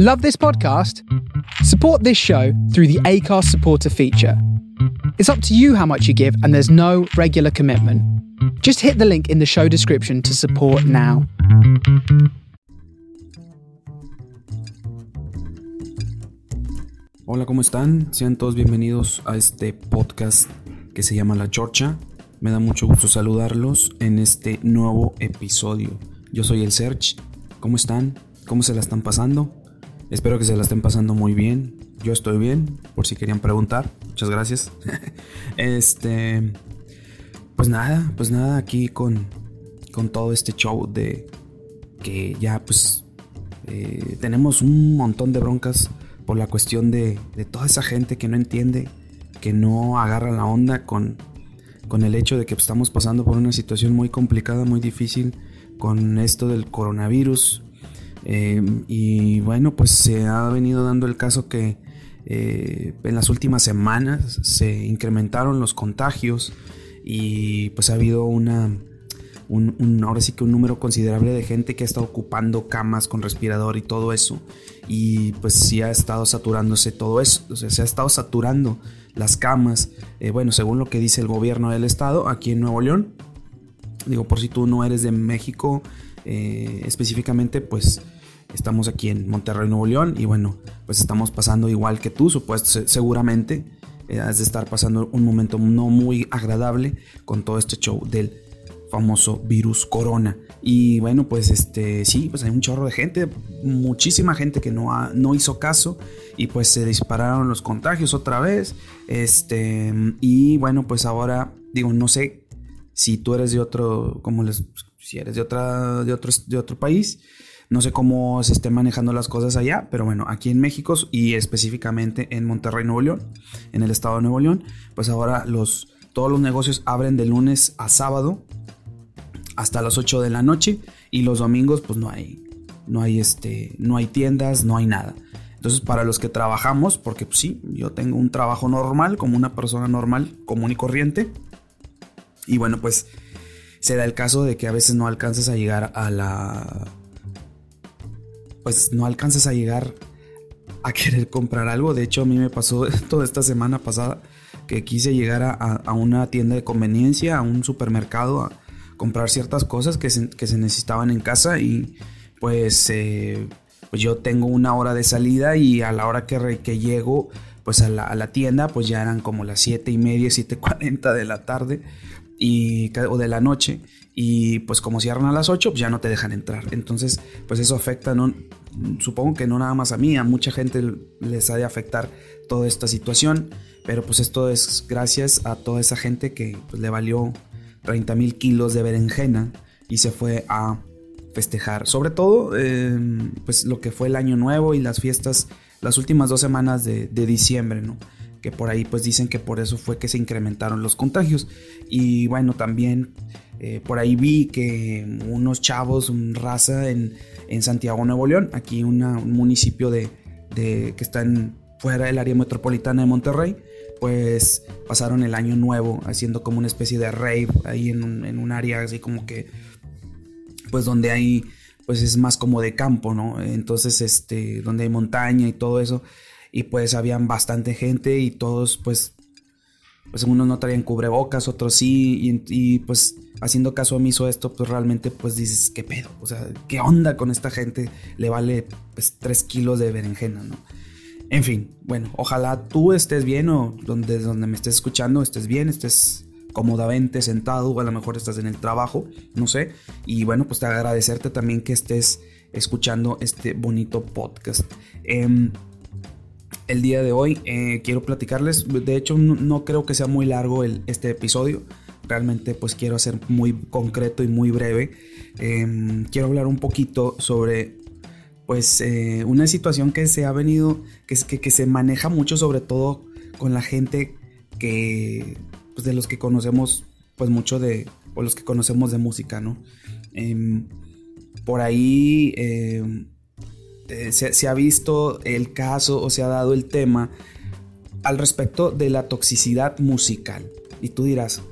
Love this podcast? Support this show through the ACARS supporter feature. It's up to you how much you give, and there's no regular commitment. Just hit the link in the show description to support now. Hola, ¿cómo están? Sean todos bienvenidos a este podcast que se llama La Chorcha. Me da mucho gusto saludarlos en este nuevo episodio. Yo soy el Serge. ¿Cómo están? ¿Cómo se la están pasando? Espero que se la estén pasando muy bien. Yo estoy bien, por si querían preguntar. Muchas gracias. este. Pues nada, pues nada, aquí con, con todo este show de que ya pues eh, tenemos un montón de broncas por la cuestión de, de, toda esa gente que no entiende, que no agarra la onda con, con el hecho de que estamos pasando por una situación muy complicada, muy difícil con esto del coronavirus, eh, y bueno, pues se ha venido dando el caso que eh, en las últimas semanas se incrementaron los contagios y pues ha habido una, un, ahora sí que un número considerable de gente que ha estado ocupando camas con respirador y todo eso. Y pues sí ha estado saturándose todo eso. O sea, se ha estado saturando las camas. Eh, bueno, según lo que dice el gobierno del estado aquí en Nuevo León. Digo, por si tú no eres de México específicamente, pues Estamos aquí en Monterrey, Nuevo León y bueno, pues estamos pasando igual que tú, supuesto, seguramente eh, has de estar pasando un momento no muy agradable con todo este show del famoso virus corona. Y bueno, pues este sí, pues hay un chorro de gente, muchísima gente que no, no hizo caso y pues se dispararon los contagios otra vez. Este, y bueno, pues ahora digo, no sé si tú eres de otro, como les si eres de otra de otro de otro país, no sé cómo se estén manejando las cosas allá, pero bueno, aquí en México y específicamente en Monterrey, Nuevo León, en el estado de Nuevo León, pues ahora los, todos los negocios abren de lunes a sábado hasta las 8 de la noche y los domingos pues no hay, no hay, este, no hay tiendas, no hay nada. Entonces, para los que trabajamos, porque pues, sí, yo tengo un trabajo normal, como una persona normal, común y corriente. Y bueno, pues se da el caso de que a veces no alcanzas a llegar a la pues no alcanzas a llegar a querer comprar algo. De hecho, a mí me pasó toda esta semana pasada que quise llegar a, una tienda de conveniencia, a un supermercado, a comprar ciertas cosas que se, necesitaban en casa y pues, eh, pues yo tengo una hora de salida y a la hora que, que llego pues a la, tienda pues ya eran como las 7 y media, 7.40 de la tarde y, o de la noche y pues como cierran a las 8 pues ya no te dejan entrar. Entonces pues eso afecta, no, supongo que no nada más a mí, a mucha gente les ha de afectar toda esta situación, pero pues esto es gracias a toda esa gente que pues, le valió 30 mil kilos de berenjena y se fue a festejar, sobre todo em, pues lo que fue el año nuevo y las fiestas, las últimas dos semanas de, de diciembre, ¿no? que por ahí pues dicen que por eso fue que se incrementaron los contagios y bueno también eh, por ahí vi que unos chavos, un raza en, Santiago, Nuevo León, aquí un municipio de, que está fuera del área metropolitana de Monterrey, pues pasaron el año nuevo haciendo como una especie de rave ahí en un, área así como que, pues donde hay, pues es más como de campo, ¿no? Entonces, este, donde hay montaña y todo eso, y pues habían bastante gente y todos pues pues unos no traían cubrebocas, otros sí, y, pues haciendo caso omiso esto, pues realmente pues dices, ¿qué pedo? O sea, ¿qué onda con esta gente? Le vale pues 3 kilos de berenjena, ¿no? En fin, bueno, ojalá tú estés bien o donde, donde me estés escuchando estés bien, estés cómodamente sentado o a lo mejor estás en el trabajo, no sé. Y bueno, pues te agradecerte también que estés escuchando este bonito podcast. Eh, el día de hoy eh, quiero platicarles, de hecho no, creo que sea muy largo el, este episodio, realmente pues quiero ser muy concreto y muy breve. Em, quiero hablar un poquito sobre pues eh, una situación que se ha venido, que, que, que, se maneja mucho sobre todo con la gente que, pues de los que conocemos pues mucho de, o los que conocemos de música, ¿no? Em, por ahí em, eh, se, ha visto el caso o se ha dado el tema al respecto de la toxicidad musical. Y tú dirás,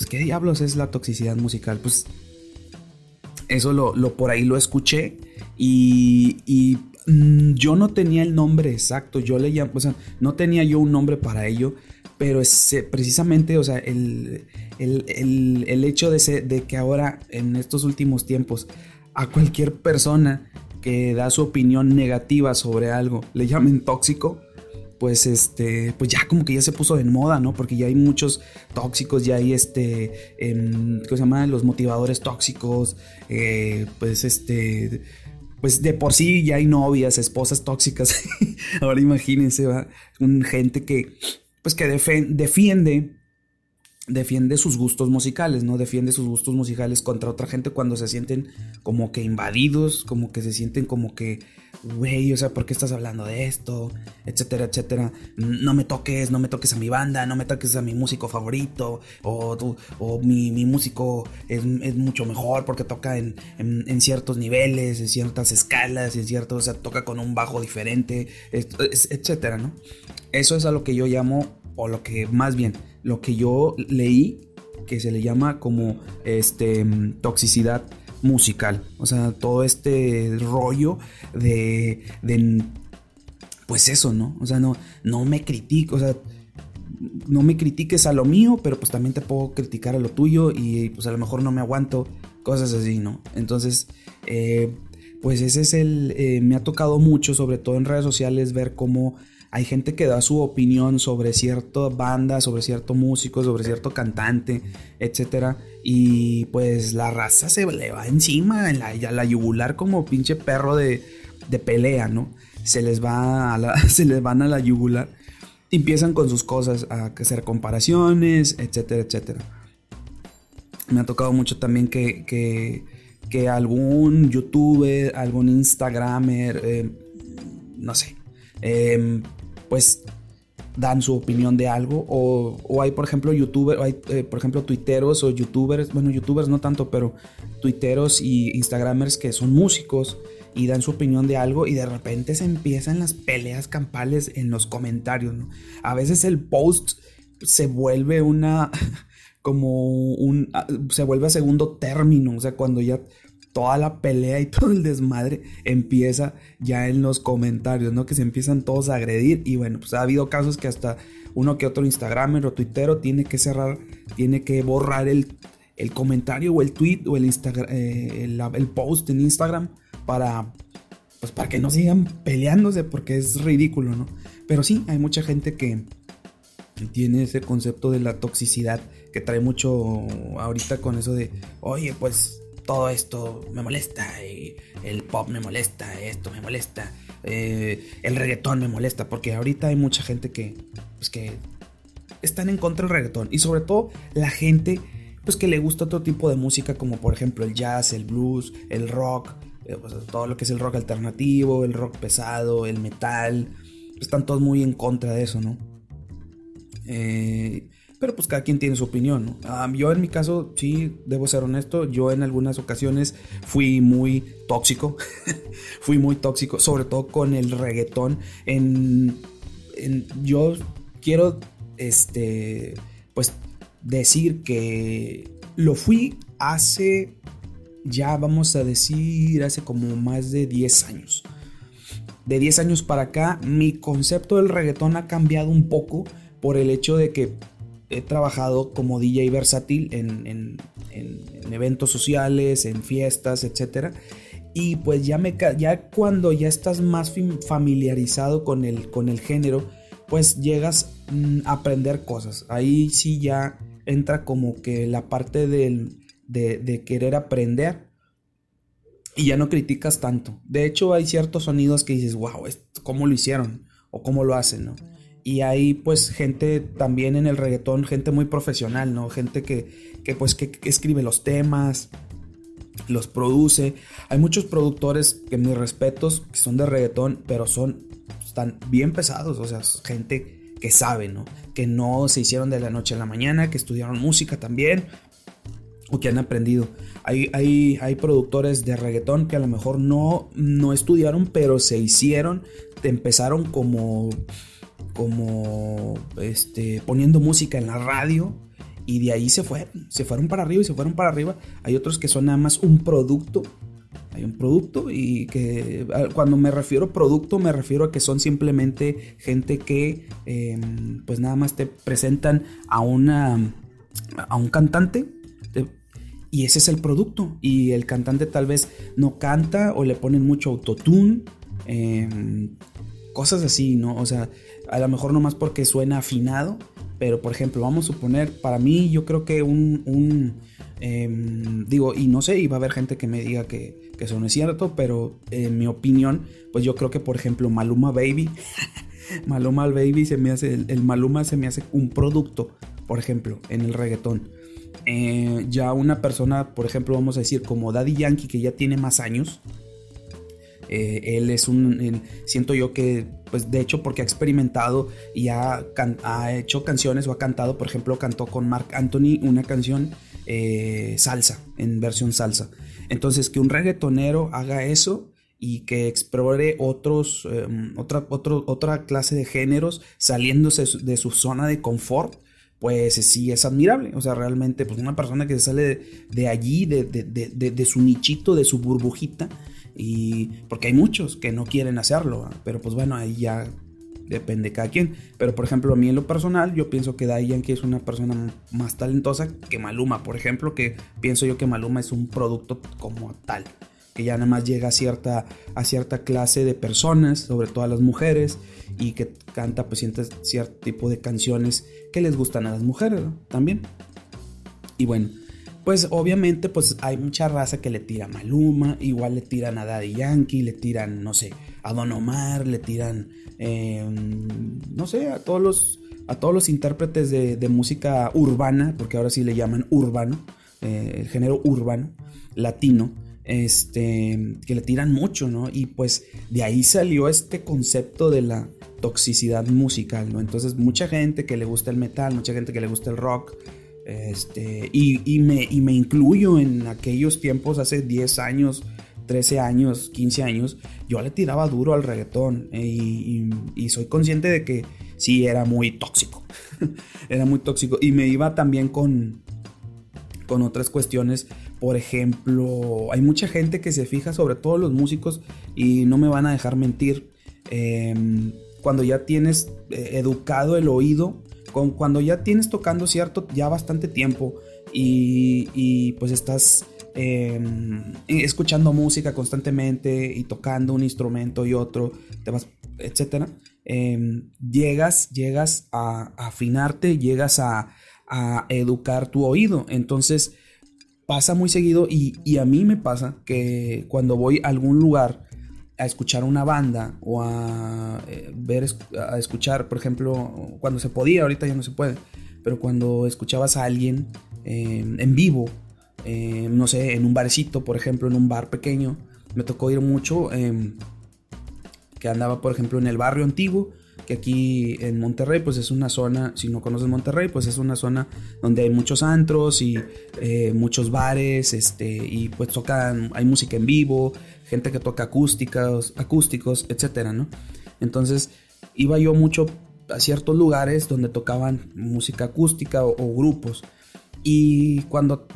pues qué diablos es la toxicidad musical. Pues eso lo, por ahí lo escuché y, mm, yo no tenía el nombre exacto, yo le llamo, o sea, no tenía yo un nombre para ello, pero es, eh, precisamente, o sea, el, el, hecho de, de que ahora, en estos últimos tiempos, a cualquier persona que da su opinión negativa sobre algo le llamen tóxico, pues este, pues ya como que ya se puso de moda, ¿no? Porque ya hay muchos tóxicos, ya hay este, eh, ¿qué se llama? Los motivadores tóxicos, eh, pues este, pues de por sí ya hay novias, esposas tóxicas. Ahora imagínense, ¿va? Un gente que, pues que defiende defiende sus gustos musicales, ¿no? Defiende sus gustos musicales contra otra gente cuando se sienten como que invadidos, como que se sienten como que, güey, o sea, ¿por qué estás hablando de esto? Etcétera, etcétera. No me toques, no me toques a mi banda, no me toques a mi músico favorito, o, o mi, músico es, mucho mejor porque toca en, en, ciertos niveles, en ciertas escalas, en cierto, o sea, toca con un bajo diferente, etcétera, ¿no? Eso es a lo que yo llamo, o lo que más bien, lo que yo leí que se le llama como este toxicidad musical, o sea, todo este rollo de, de pues eso, ¿no? O sea, no no me critico, o sea, no me critiques a lo mío, pero pues también te puedo criticar a lo tuyo y pues a lo mejor no me aguanto, cosas así, ¿no? Entonces, eh, pues ese es el, eh, me ha tocado mucho, sobre todo en redes sociales, ver cómo hay gente que da su opinión sobre cierta banda, sobre cierto músico, sobre cierto cantante, etc. Y pues la raza se le va encima, en la, la yugular como pinche perro de, pelea, ¿no? Se les, va se les van a la yugular. Empiezan con sus cosas a hacer comparaciones, etcétera, etcétera. Me ha tocado mucho también que, que, algún youtuber, algún instagramer, eh, no sé, eh, pues dan su opinión de algo o, hay por ejemplo youtubers hay eh, por ejemplo tuiteros o youtubers bueno youtubers no tanto pero tuiteros y instagramers que son músicos y dan su opinión de algo y de repente se empiezan las peleas campales en los comentarios a veces el post se vuelve una como un se vuelve a segundo término o sea cuando ya toda la pelea y todo el desmadre empieza ya en los comentarios, ¿no? Que se empiezan todos a agredir y bueno, pues ha habido casos que hasta uno que otro Instagramer o Twittero tiene que cerrar, tiene que borrar el, el comentario o el tweet o el, Instagram, eh, el, post en Instagram para, pues para que no sigan peleándose porque es ridículo, ¿no? Pero sí, hay mucha gente que tiene ese concepto de la toxicidad que trae mucho ahorita con eso de, oye, pues todo esto me molesta, y el pop me molesta, esto me molesta, eh, el reggaetón me molesta, porque ahorita hay mucha gente que, pues que están en contra del reggaetón y sobre todo la gente pues que le gusta otro tipo de música como por ejemplo el jazz, el blues, el rock, eh, todo lo que es el rock alternativo, el rock pesado, el metal, están todos muy en contra de eso, ¿no? Eh, pero pues cada quien tiene su opinión. ¿no? yo en mi caso, sí, debo ser honesto, yo en algunas ocasiones fui muy tóxico, fui muy tóxico, sobre todo con el reggaetón. En, yo quiero, este, pues decir que lo fui hace, ya vamos a decir, hace como más de 10 años. De 10 años para acá, mi concepto del reggaetón ha cambiado un poco por el hecho de que he trabajado como DJ versátil en, eventos sociales, en fiestas, etc. Y pues ya, me, ya cuando ya estás más familiarizado con el, género, pues llegas mm, a aprender cosas. Ahí sí ya entra como que la parte de, de querer aprender y ya no criticas tanto. De hecho, hay ciertos sonidos que dices, wow, ¿cómo lo hicieron? O cómo lo hacen, ¿no? Y hay pues gente también en el reggaetón, gente muy profesional, ¿no? Gente que, que pues que, escribe los temas, los produce. Hay muchos productores que mis respetos, que son de reggaetón, pero son, están bien pesados, o sea, gente que sabe, ¿no? Que no se hicieron de la noche a la mañana, que estudiaron música también, o que han aprendido. Hay, hay, hay, productores de reggaetón que a lo mejor no, no estudiaron, pero se hicieron, empezaron como como este, poniendo música en la radio y de ahí se fueron, se fueron para arriba y se fueron para arriba. Hay otros que son nada más un producto, hay un producto y que cuando me refiero producto me refiero a que son simplemente gente que em, pues nada más te presentan a una a un cantante y ese es el producto y el cantante tal vez no canta o le ponen mucho autotune em, cosas así no o sea a lo mejor no más porque suena afinado pero por ejemplo vamos a suponer para mí yo creo que un Em, digo, y no sé, y va a haber gente que me diga que, eso no es cierto, pero en mi opinión, pues yo creo que, por ejemplo, Maluma Baby, Maluma Baby se me hace, el, Maluma se me hace un producto, por ejemplo, en el reggaetón. Eh, ya una persona, por ejemplo, vamos a decir, como Daddy Yankee, que ya tiene más años, eh, él es un, siento yo que, pues de hecho, porque ha experimentado y ha, ha hecho canciones o ha cantado, por ejemplo, cantó con Mark Anthony una canción eh, salsa, en versión salsa. Entonces, que un reggaetonero haga eso y que explore otros, em, otra, otra clase de géneros saliéndose de su zona de confort, pues sí es admirable. O sea, realmente, pues una persona que sale de, allí, de, de, su nichito, de su burbujita, y porque hay muchos que no quieren hacerlo, pero pues bueno, ahí ya depende de cada quien. Pero por ejemplo, a mí en lo personal, yo pienso que Daddy Yankee es una persona más talentosa que Maluma, por ejemplo, que pienso yo que Maluma es un producto como tal, que ya nada más llega a cierta, a cierta clase de personas, sobre todo a las mujeres, y que canta pues cierto tipo de canciones que les gustan a las mujeres también. Y bueno, pues obviamente pues hay mucha raza que le tira a Maluma, igual le tiran a Daddy Yankee, le tiran, no sé, a Don Omar, le tiran Em, no sé, a todos los, a todos los intérpretes de, música urbana, porque ahora sí le llaman urbano, eh, el género urbano, latino, este, que le tiran mucho, ¿no? Y pues de ahí salió este concepto de la toxicidad musical, ¿no? Entonces mucha gente que le gusta el metal, mucha gente que le gusta el rock, este, y, me, incluyo en aquellos tiempos, hace 10 años, 13 años, 15 años, yo le tiraba duro al reggaetón eh, y, soy consciente de que sí era muy tóxico. era muy tóxico y me iba también con, con otras cuestiones. Por ejemplo, hay mucha gente que se fija, sobre todo los músicos, y no me van a dejar mentir. Em, cuando ya tienes eh, educado el oído, con, cuando ya tienes tocando cierto, ya bastante tiempo y, y pues estás Em, escuchando música constantemente y tocando un instrumento y otro, te vas, etcétera, em, llegas, llegas a, afinarte, llegas a, educar tu oído. Entonces pasa muy seguido y, a mí me pasa que cuando voy a algún lugar a escuchar una banda o a eh, ver, a escuchar, por ejemplo, cuando se podía, ahorita ya no se puede, pero cuando escuchabas a alguien em, en vivo, eh, no sé, en un barecito, por ejemplo, en un bar pequeño. Me tocó ir mucho, em, que andaba, por ejemplo, en el barrio antiguo, que aquí en Monterrey, pues es una zona, si no conoces Monterrey, pues es una zona donde hay muchos antros y eh, muchos bares, este, y pues tocan, hay música en vivo, gente que toca acústicos, acústicos, etcétera, ¿no? Entonces, iba yo mucho a ciertos lugares donde tocaban música acústica o grupos. Y cuando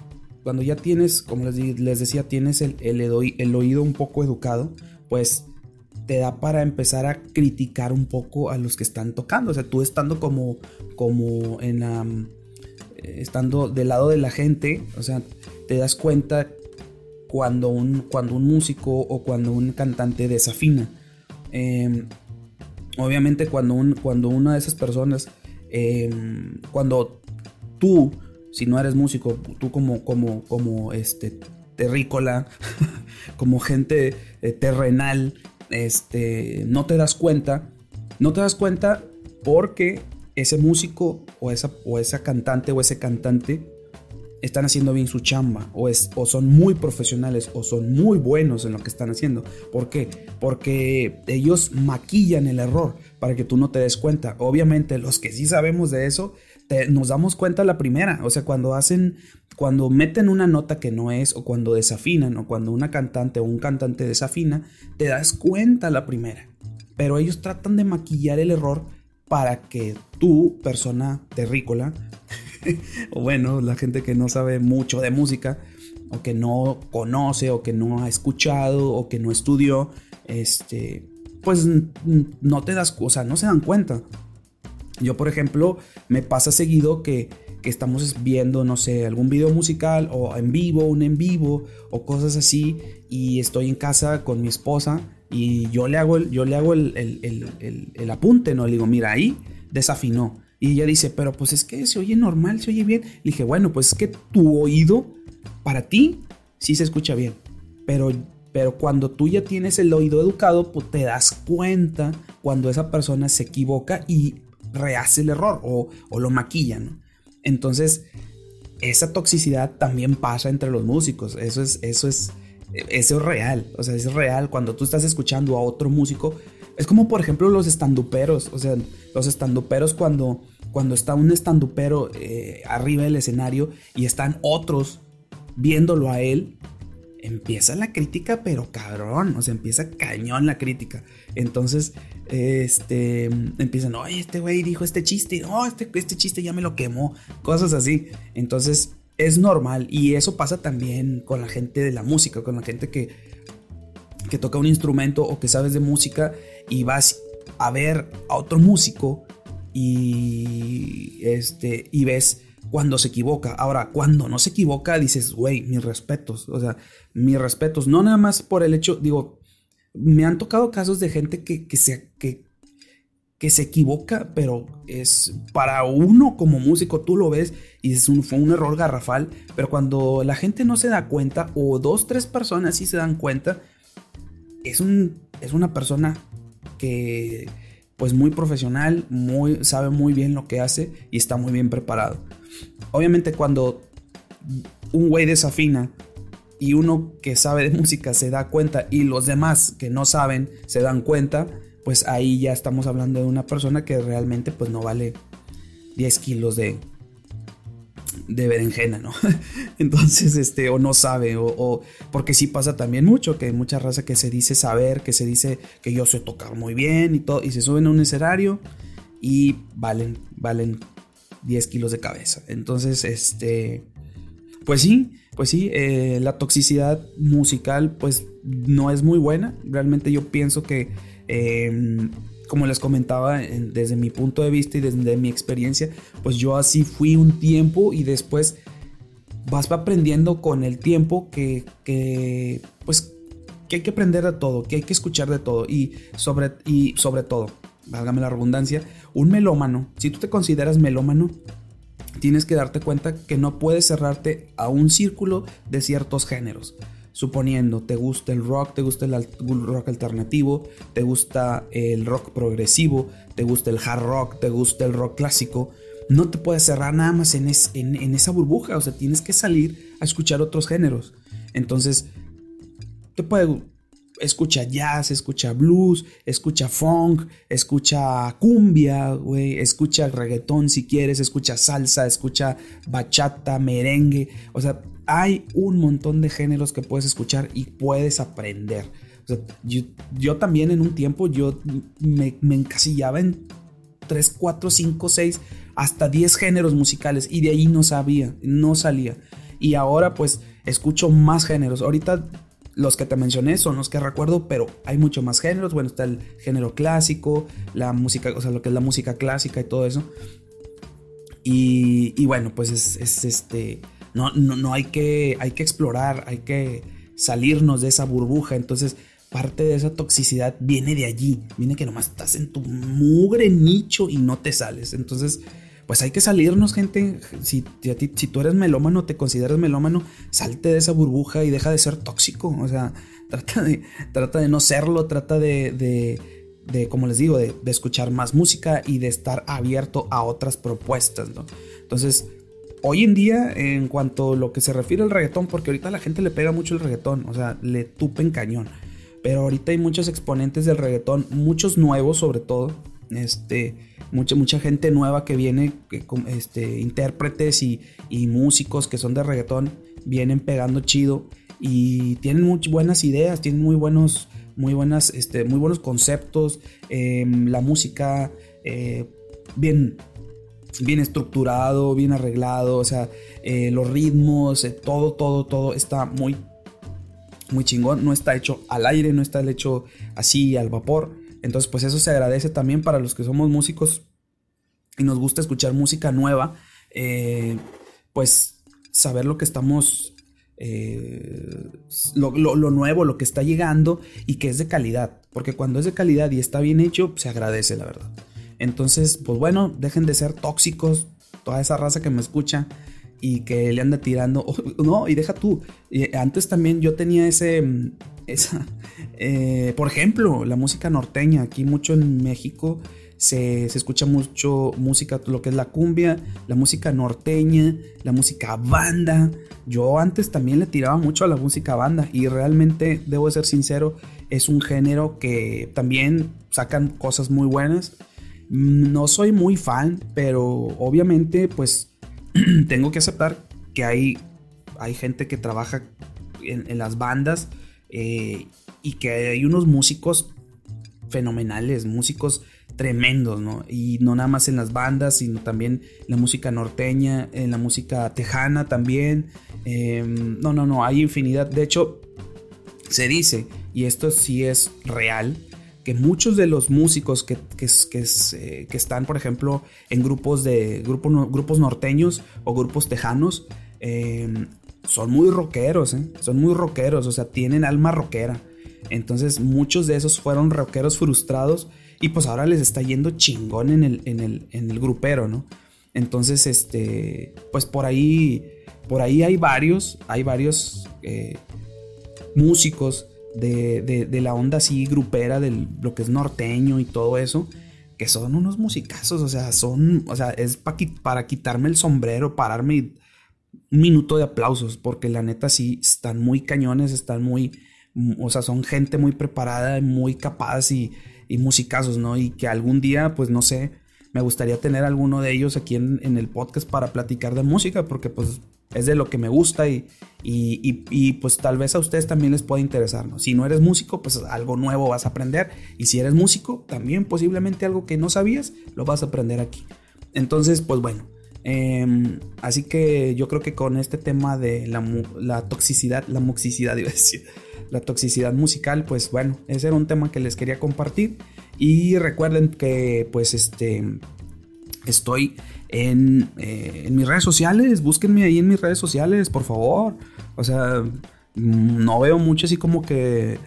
cuando ya tienes, como les, decía, tienes el, el, oído un poco educado, pues te da para empezar a criticar un poco a los que están tocando. O sea, tú estando como, como en... estando del lado de la gente, o sea, te das cuenta cuando un, cuando un músico o cuando un cantante desafina. Em, obviamente cuando, un, cuando una de esas personas, em, cuando tú si no eres músico, tú como, como, como este, terrícola, como gente eh, terrenal, este, no te das cuenta, no te das cuenta porque ese músico o esa, o esa cantante o ese cantante están haciendo bien su chamba o, es, o son muy profesionales o son muy buenos en lo que están haciendo. ¿Por qué? Porque ellos maquillan el error para que tú no te des cuenta. Obviamente los que sí sabemos de eso nos damos cuenta la primera. O sea, cuando hacen, cuando meten una nota que no es, o cuando desafinan, o cuando una cantante o un cantante desafina, te das cuenta la primera. Pero ellos tratan de maquillar el error para que tú, persona terrícola, o bueno, la gente que no sabe mucho de música, o que no conoce, o que no ha escuchado, o que no estudió, este, pues no te das, o sea, no se dan cuenta. Yo, por ejemplo, me pasa seguido que, que estamos viendo, no sé, algún video musical o en vivo, un en vivo o cosas así, y estoy en casa con mi esposa y yo le hago el, yo le hago el, el, el apunte, ¿no? Le digo, mira, ahí desafinó. Y ella dice, pero pues es que se oye normal, se oye bien. Le dije, bueno, pues es que tu oído, para ti, sí se escucha bien. Pero, pero cuando tú ya tienes el oído educado, pues te das cuenta cuando esa persona se equivoca y rehace el error o, o lo maquilla, ¿no? Entonces, esa toxicidad también pasa entre los músicos. Eso es, eso es, eso es real. O sea, es real. Cuando tú estás escuchando a otro músico, es como por ejemplo los estanduperos. O sea, los estanduperos cuando, cuando está un estandupero eh, arriba del escenario y están otros viéndolo a él, empieza la crítica, pero cabrón, o sea, empieza cañón la crítica. Entonces, este, empiezan, oye, este güey dijo este chiste, no, este, este chiste ya me lo quemó, cosas así. Entonces, es normal y eso pasa también con la gente de la música, con la gente que, que toca un instrumento o que sabes de música y vas a ver a otro músico y, este, y ves cuando se equivoca. Ahora, cuando no se equivoca, dices, güey, mis respetos. O sea, mis respetos. No nada más por el hecho, digo, me han tocado casos de gente que, que se, que, que se equivoca, pero es para uno como músico, tú lo ves y es un, fue un error garrafal. Pero cuando la gente no se da cuenta, o dos, tres personas sí se dan cuenta, es, un, es una persona que pues muy profesional, muy, sabe muy bien lo que hace y está muy bien preparado. Obviamente cuando un güey desafina y uno que sabe de música se da cuenta y los demás que no saben se dan cuenta, pues ahí ya estamos hablando de una persona que realmente pues no vale 10 kilos de, de berenjena, ¿no? Entonces, este, o no sabe, o, porque sí pasa también mucho, que hay mucha raza que se dice saber, que se dice que yo sé tocar muy bien y todo, y se suben a un escenario y valen, valen 10 kilos de cabeza. Entonces, este, pues sí, pues sí, eh, la toxicidad musical, pues no es muy buena. Realmente yo pienso que, em, como les comentaba, desde mi punto de vista y desde mi experiencia, pues yo así fui un tiempo y después vas aprendiendo con el tiempo que, que pues que hay que aprender de todo, que hay que escuchar de todo y sobre, y sobre todo válgame la redundancia, un melómano, si tú te consideras melómano, tienes que darte cuenta que no puedes cerrarte a un círculo de ciertos géneros. Suponiendo, te gusta el rock, te gusta el rock alternativo, te gusta el rock progresivo, te gusta el hard rock, te gusta el rock clásico, no te puedes cerrar nada más en, en esa burbuja, o sea, tienes que salir a escuchar otros géneros. Entonces, te puede escucha jazz, escucha blues, escucha funk, escucha cumbia, güey, escucha reggaetón si quieres, escucha salsa, escucha bachata, merengue. O sea, hay un montón de géneros que puedes escuchar y puedes aprender. Yo, también en un tiempo yo me, me encasillaba en 3, 4, 5, 6, hasta 10 géneros musicales y de ahí no sabía, no salía. Y ahora pues escucho más géneros. Ahorita los que te mencioné son los que recuerdo, pero hay mucho más géneros. Bueno, está el género clásico, la música, o sea, lo que es la música clásica y todo eso. Y, bueno, pues es, este. No, no, no hay que, hay que explorar, hay que salirnos de esa burbuja. Entonces, parte de esa toxicidad viene de allí. Viene que nomás estás en tu mugre nicho y no te sales. Entonces, pues hay que salirnos, gente. Si, si tú eres melómano, te consideras melómano, salte de esa burbuja y deja de ser tóxico. O sea, trata de, trata de no serlo, trata de, de, como les digo, de, escuchar más música y de estar abierto a otras propuestas. Entonces, hoy en día, en cuanto a lo que se refiere al reggaetón, porque ahorita la gente le pega mucho el reggaetón, o sea, le tupen cañón. Pero ahorita hay muchos exponentes del reggaetón, muchos nuevos sobre todo, este, mucha, mucha gente nueva que viene, este, intérpretes y, músicos que son de reggaetón, vienen pegando chido y tienen muy buenas ideas, tienen muy buenos, muy buenas, este, muy buenos conceptos, em, la música, eh, bien, bien estructurado, bien arreglado, o sea, eh, los ritmos, todo, todo, todo está muy, muy chingón, no está hecho al aire, no está hecho así al vapor, entonces pues eso se agradece también para los que somos músicos y nos gusta escuchar música nueva, pues saber lo que estamos eh, lo, nuevo, lo que está llegando y que es de calidad. Porque cuando es de calidad y está bien hecho, se agradece, la verdad. Entonces, pues bueno, dejen de ser tóxicos, toda esa raza que me escucha y que le anda tirando. no, y deja tú. antes también yo tenía ese. Esa, eh, por ejemplo, la música norteña, aquí mucho en México se, escucha mucho música, lo que es la cumbia, la música norteña, la música banda. Yo antes también le tiraba mucho a la música banda y realmente, debo ser sincero, es un género que también sacan cosas muy buenas. No soy muy fan, pero obviamente pues tengo que aceptar que hay, hay gente que trabaja en, las bandas eh, y que hay unos músicos fenomenales, músicos tremendos, ¿no? Y no nada más en las bandas, sino también en la música norteña, en la música tejana también. Em, no, no, no, hay infinidad. De hecho, se dice, y esto sí es real, que muchos de los músicos que, que, eh, están, por ejemplo, en grupos de grupos, grupos norteños o grupos tejanos, em, son muy rockeros, ¿eh? son muy rockeros, o sea, tienen alma rockera. Entonces muchos de esos fueron rockeros frustrados y pues ahora les está yendo chingón en el, en el, en el grupero, ¿no? Entonces, este, pues por ahí, por ahí hay varios, hay varios eh, músicos de, de, la onda así grupera, de lo que es norteño y todo eso, que son unos musicazos, o sea, son, o sea, es para quitarme el sombrero, pararme un minuto de aplausos, porque la neta sí están muy cañones, están muy, o sea, son gente muy preparada, muy capaz y y musicazos, ¿no? Y que algún día, pues no sé, me gustaría tener alguno de ellos aquí en, el podcast para platicar de música, porque pues es de lo que me gusta y, y, pues tal vez a ustedes también les pueda interesar, ¿no? Si no eres músico, pues algo nuevo vas a aprender. Y si eres músico, también posiblemente algo que no sabías, lo vas a aprender aquí. Entonces, pues bueno. Em, así que yo creo que con este tema de la, toxicidad, la moxicidad, iba a decir, la toxicidad musical, pues bueno, ese era un tema que les quería compartir. Y recuerden que pues este estoy en, eh, en mis redes sociales, búsquenme ahí en mis redes sociales, por favor. O sea, no veo mucho así como que...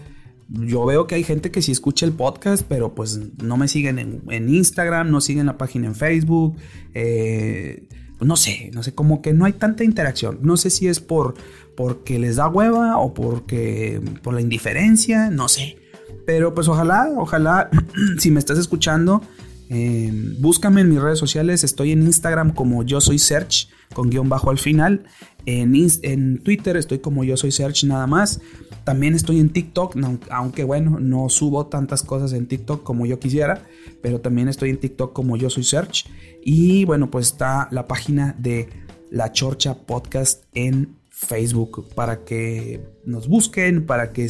Yo veo que hay gente que sí escucha el podcast, pero pues no me siguen en, Instagram, no siguen la página en Facebook. Eh, no sé, no sé, como que no hay tanta interacción. No sé si es por, porque les da hueva o porque por la indiferencia, no sé. Pero pues ojalá, ojalá, si me estás escuchando, eh, búscame en mis redes sociales. Estoy en Instagram como yo soy Search, con guion bajo al final. En, Twitter estoy como yo soy Search nada más. También estoy en TikTok, aunque bueno, no subo tantas cosas en TikTok como yo quisiera, pero también estoy en TikTok como yo soy Search. Y bueno, pues está la página de La Chorcha Podcast en Facebook para que nos busquen, para que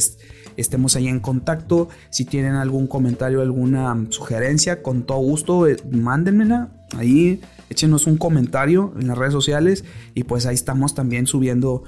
estemos ahí en contacto. Si tienen algún comentario, alguna sugerencia, con todo gusto, eh, mándenmela ahí, échenos un comentario en las redes sociales y pues ahí estamos también subiendo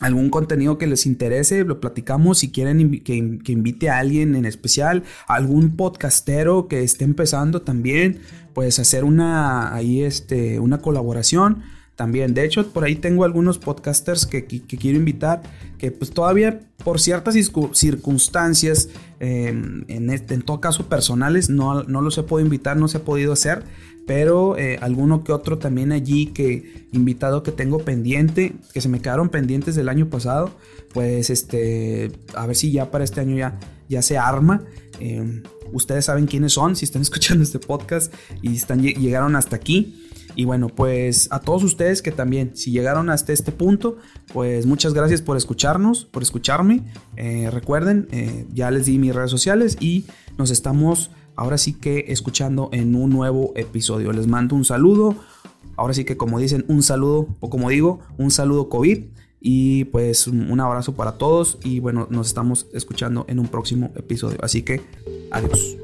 algún contenido que les interese, lo platicamos. Si quieren que, invite a alguien en especial, algún podcastero que esté empezando también, pues hacer una ahí este, una colaboración también. De hecho, por ahí tengo algunos podcasters que, quiero invitar, que pues todavía por ciertas circunstancias, em, en, este, en todo caso personales, no, no los he podido invitar, no se ha podido hacer, pero eh, alguno que otro también allí que invitado que tengo pendiente, que se me quedaron pendientes del año pasado, pues este, a ver si ya para este año ya, ya se arma. Em, ustedes saben quiénes son, si están escuchando este podcast y están, llegaron hasta aquí. Y bueno, pues a todos ustedes que también, si llegaron hasta este punto, pues muchas gracias por escucharnos, por escucharme. Eh, recuerden, eh, ya les di mis redes sociales y nos estamos ahora sí que escuchando en un nuevo episodio. Les mando un saludo. Ahora sí que como dicen, un saludo, o como digo, un saludo COVID. Y pues un abrazo para todos. Y bueno, nos estamos escuchando en un próximo episodio. Así que adiós.